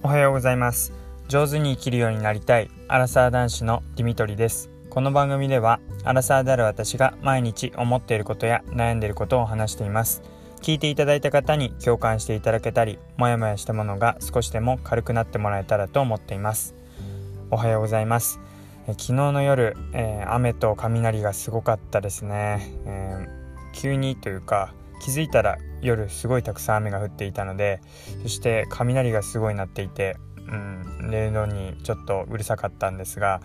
おはようございます。上手に生きるようになりたいアラサー男子のディミトリです。この番組ではアラサーである私が毎日思っていることや悩んでいることを話しています。聞いていただいた方に共感していただけたりモヤモヤしたものが少しでも軽くなってもらえたらと思っています。おはようございます。え昨日の夜、えー、雨と雷がすごかったですね、えー、急にというか気づいたら夜すごいたくさん雨が降っていたのでそして雷がすごい鳴っていて、うん、寝るのにちょっとうるさかったんですが、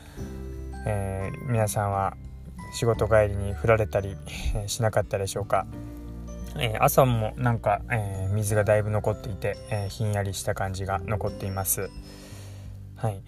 えー、皆さんは仕事帰りに降られたり、しなかったでしょうか、えー、朝もなんか、えー、水がだいぶ残っていて、えひんやりした感じが残っています。はい。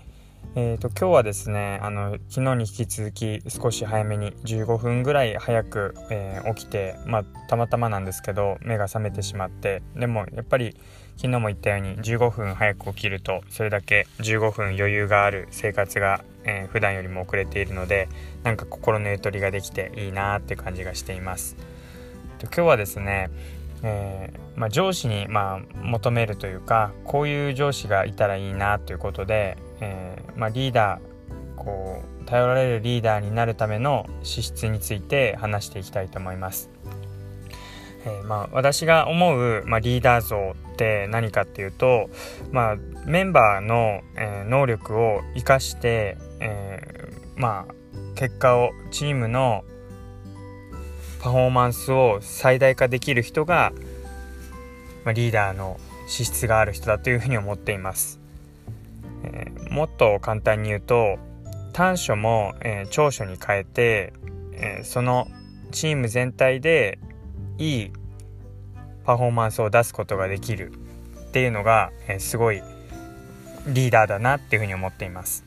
えーと、今日はですねあの昨日に引き続き少し早めに15分ぐらい早く、えー、起きて、まあ、たまたまなんですけど目が覚めてしまってでもやっぱり昨日も言ったように15分早く起きるとそれだけ15分余裕がある生活が、えー、普段よりも遅れているのでなんか心のゆとりができていいなって感じがしています。今日はですねえー、まあ、上司にまあ求めるというかこういう上司がいたらいいなということで、えー、まあ、リーダーこう頼られるリーダーになるための資質について話していきたいと思います。えー、まあ、私が思う、まあ、リーダー像って何かっていうと、まあ、メンバーの、えー、能力を生かして、え、まあ、結果をチームのパフォーマンスを最大化できる人が、ま、リーダーの資質がある人だというふうに思っています。もっと簡単に言うと短所も、えー、長所に変えて、えー、そのチーム全体でいいパフォーマンスを出すことができるっていうのが、えすごいリーダーだなっていうふうに思っています。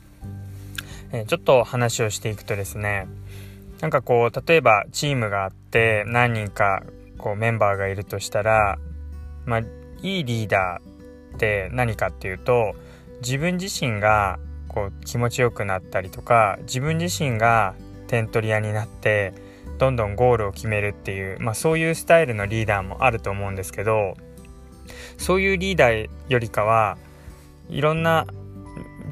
えちょっと話をしていくとですねなんかこう例えばチームがあって何人かこうメンバーがいるとしたらまあいいリーダーって何かっていうと自分自身がこう気持ちよくなったりとか自分自身が点取り屋になってどんどんゴールを決めるっていう、まあ、そういうスタイルのリーダーもあると思うんですけどそういうリーダーよりかはいろんな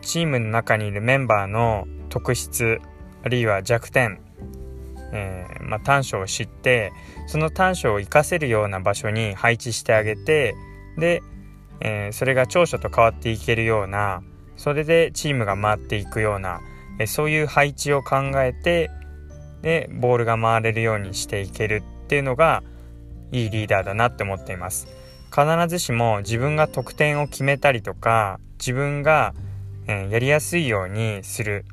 チームの中にいるメンバーの特質あるいは弱点えー、まあ、短所を知ってその短所を活かせるような場所に配置してあげてで、えー、それが長所と変わっていけるようなそれでチームが回っていくような、えー、そういう配置を考えてでボールが回れるようにしていけるっていうのがいいリーダーだなって思っています。必ずしも自分が得点を決めたりとか自分が、えやりやすいようにする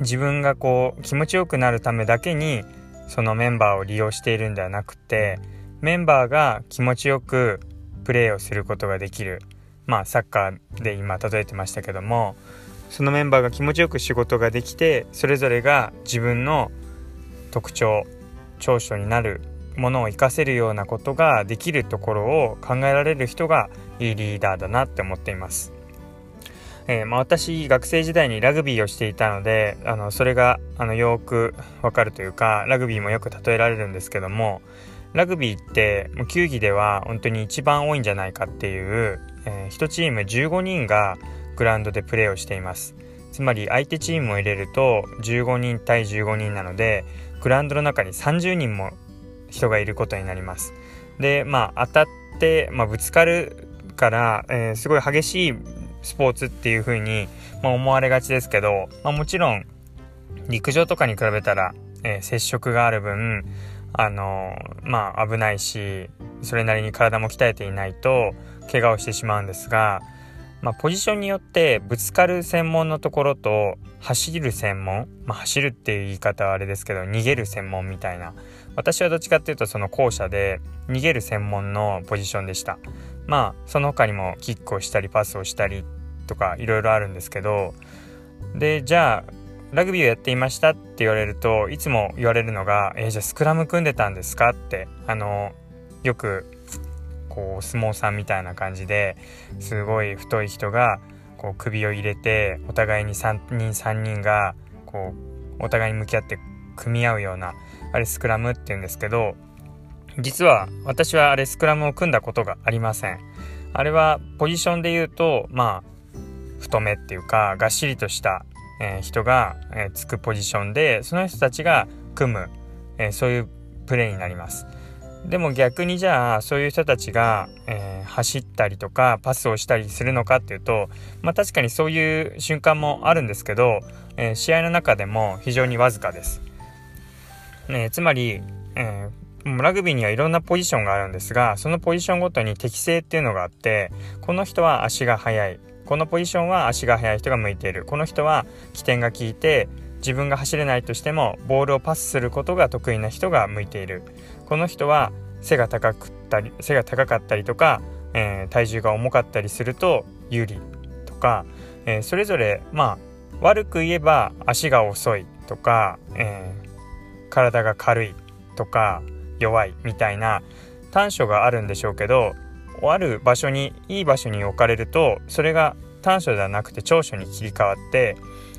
自分がこう気持ちよくなるためだけにそのメンバーを利用しているんではなくてメンバーが気持ちよくプレーをすることができるまあサッカーで今例えてましたけどもそのメンバーが気持ちよく仕事ができてそれぞれが自分の特徴長所になるものを活かせるようなことができるところを考えられる人がいいリーダーだなって思っています。えー、まあ、私学生時代にラグビーをしていたのであのそれがあのよくわかるというかラグビーもよく例えられるんですけどもラグビーってもう球技では本当に一番多いんじゃないかっていう、えー、1チーム15人がグラウンドでプレーをしています。つまり相手チームを入れると15人対15人なのでグラウンドの中に30人も人がいることになります。でまあ当たって、まあ、ぶつかるから、えー、すごい激しいスポーツっていう風に、まあ、思われがちですけど、まあ、もちろん陸上とかに比べたら、えー、接触がある分あの、まあ危ないしそれなりに体も鍛えていないと怪我をしてしまうんですが、まあ、ポジションによってぶつかる専門のところと走る専門、まあ、走るっていう言い方はあれですけど逃げる専門みたいな私はどっちかっていうとその後者で逃げる専門のポジションでした。まあその他にもキックをしたりパスをしたりとかいろいろあるんですけどでじゃあラグビーをやっていましたって言われるといつも言われるのが「えー、じゃあスクラム組んでたんですか?」ってあのよくこう相撲さんみたいな感じですごい太い人がこう首を入れてお互いに3人3人がこうお互いに向き合って組み合うようなあれスクラムって言うんですけど実は私はあれスクラムを組んだことがありませんあれはポジションで言うとまあ太めっていうかがっしりとした、えー、人が、えー、つくポジションでその人たちが組む、えー、そういうプレーになります。でも逆にじゃあそういう人たちが、え、走ったりとかパスをしたりするのかっていうとまあ確かにそういう瞬間もあるんですけど、え、試合の中でも非常にわずかです。え、つまり、えラグビーにはいろんなポジションがあるんですがそのポジションごとに適性っていうのがあってこの人は足が速いこのポジションは足が速い人が向いている。この人は起点が効いて自分が走れないとしてもボールをパスすることが得意な人が向いている。この人は背が高くったり背が高かったりとか、えー、体重が重かったりすると有利とか、えー、それぞれまあ悪く言えば足が遅いとか、えー、体が軽いとか弱いみたいな短所があるんでしょうけどある場所にいい場所に置かれるとそれが短所ではなくて長所に切り替わって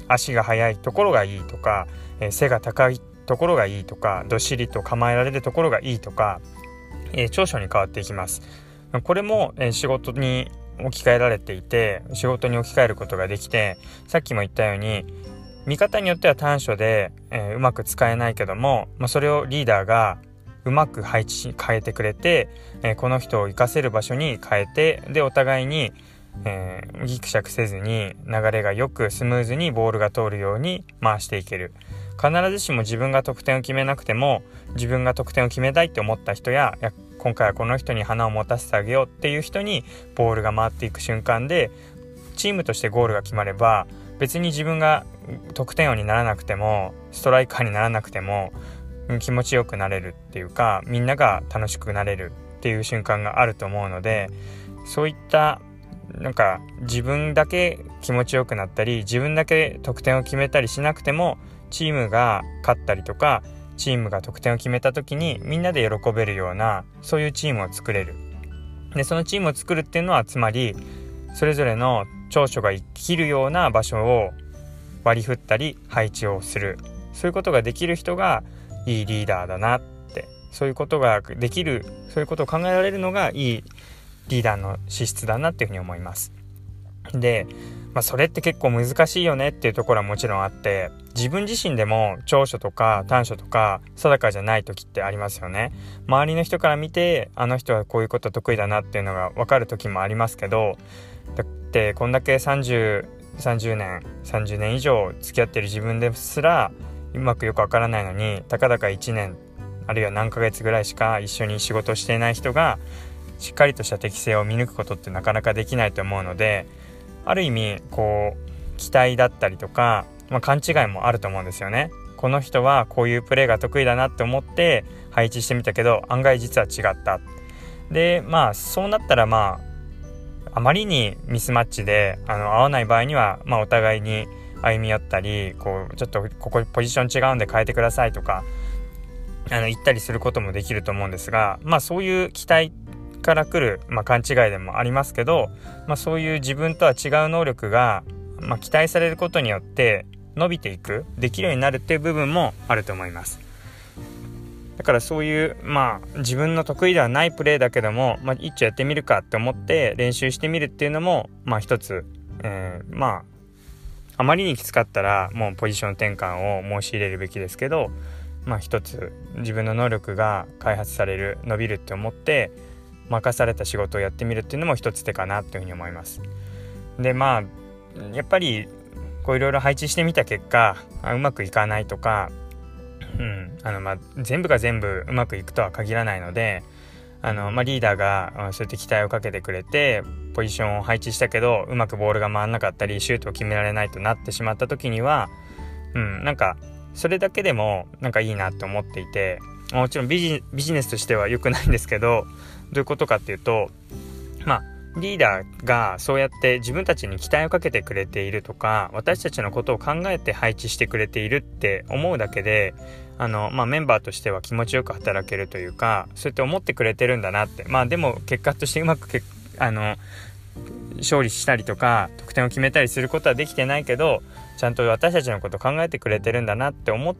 足が速いところがいいとか、えー、背が高いところがいいとかどっしりと構えられるところがいいとか、えー、長所に変わっていきます。これも、えー、仕事に置き換えられていて仕事に置き換えることができてさっきも言ったように見方によっては短所で、えー、うまく使えないけども、まあ、それをリーダーがうまく配置変えてくれて、えー、この人を活かせる場所に変えてでお互いに、えー、ギクシャクせずに流れがよくスムーズにボールが通るように回していける。必ずしも自分が得点を決めなくても自分が得点を決めたいって思った人やや今回はこの人に花を持たせてあげようっていう人にボールが回っていく瞬間でチームとしてゴールが決まれば別に自分が得点王にならなくてもストライカーにならなくても気持ちよくなれるっていうかみんなが楽しくなれるっていう瞬間があると思うのでそういったなんか自分だけ気持ちよくなったり自分だけ得点を決めたりしなくてもチームが勝ったりとかチームが得点を決めた時にみんなで喜べるようなそういうチームを作れる。でそのチームを作るっていうのはつまりそれぞれの長所が生きるような場所を割り振ったり配置をする。そういうことができる人がいいリーダーだなってそういうことができるそういうことを考えられるのがいいリーダーの資質だなっていうふうに思います。で、まあ、それって結構難しいよねっていうところはもちろんあって自分自身でも長所とか短所とか定かじゃない時ってありますよね。周りの人から見てあの人はこういうこと得意だなっていうのが分かる時もありますけどだってこんだけ30 30年30年以上付き合ってる自分ですらうまくよくわからないのにたかだか1年あるいは何ヶ月ぐらいしか一緒に仕事していない人がしっかりとした適性を見抜くことってなかなかできないと思うのである意味こう期待だったりとか、まあ、勘違いもあると思うんですよね。この人はこういうプレーが得意だなって思って配置してみたけど案外実は違った。でまあそうなったらまああまりにミスマッチであの合わない場合には、まあ、お互いに歩み寄ったりこうちょっとここポジション違うんで変えてくださいとかあの言ったりすることもできると思うんですがまあそういう期待から来る、まあ、勘違いでもありますけど、まあ、そういう自分とは違う能力が、まあ、期待されることによって伸びていくできるようになるっていう部分もあると思います。だからそういうまあ自分の得意ではないプレーだけども、まあ、一丁やってみるかって思って練習してみるっていうのもまあ一つ、えー、まああまりにきつかったらもうポジション転換を申し入れるべきですけどまあ一つ自分の能力が開発される伸びるって思って任された仕事をやってみるっていうのも一つ手かなというふうに思います。でまあやっぱりこういろいろ配置してみた結果うまくいかないとか、うんあのまあ、全部が全部うまくいくとは限らないのであの、まあ、リーダーがそうやって期待をかけてくれてポジションを配置したけどうまくボールが回らなかったりシュートを決められないとなってしまった時には、うん、なんかそれだけでもなんかいいなって思っていてもちろんビジネスとしては良くないんですけどどういうことかっていうとまあリーダーがそうやって自分たちに期待をかけてくれているとか私たちのことを考えて配置してくれているって思うだけであの、まあ、メンバーとしては気持ちよく働けるというかそうやって思ってくれてるんだなって。まあでも結果としてうまくけあの勝利したりとか得点を決めたりすることはできてないけどちゃんと私たちのこと考えてくれてるんだなって思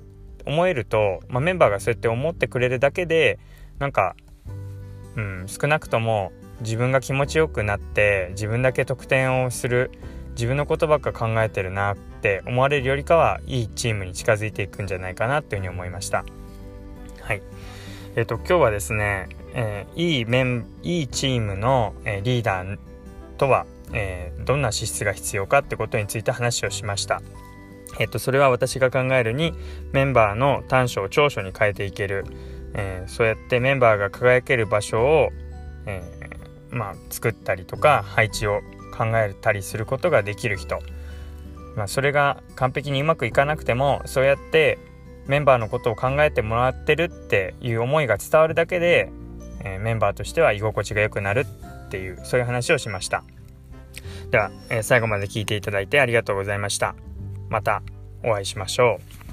思えると、まあ、メンバーがそうやって思ってくれるだけでなんか、うん、少なくとも自分が気持ちよくなって自分だけ得点をする自分のことばっか考えてるなって思われるよりかはいいチームに近づいていくんじゃないかなというふうに思いました。はい。え、ー、と今日はですね、えー、いいメンいいチームの、えー、リーダーとは、えー、どんな資質が必要かってことについて話をしました。えっと、それは私が考えるにメンバーの短所を長所に変えていける、えー、そうやってメンバーが輝ける場所を、えー、まあ、作ったりとか配置を考えたりすることができる人、まあ、それが完璧にうまくいかなくてもそうやってメンバーのことを考えてもらってるっていう思いが伝わるだけで、えー、メンバーとしては居心地が良くなるっていうそういう話をしました。では、え最後まで聞いていただいてありがとうございました。またお会いしましょう。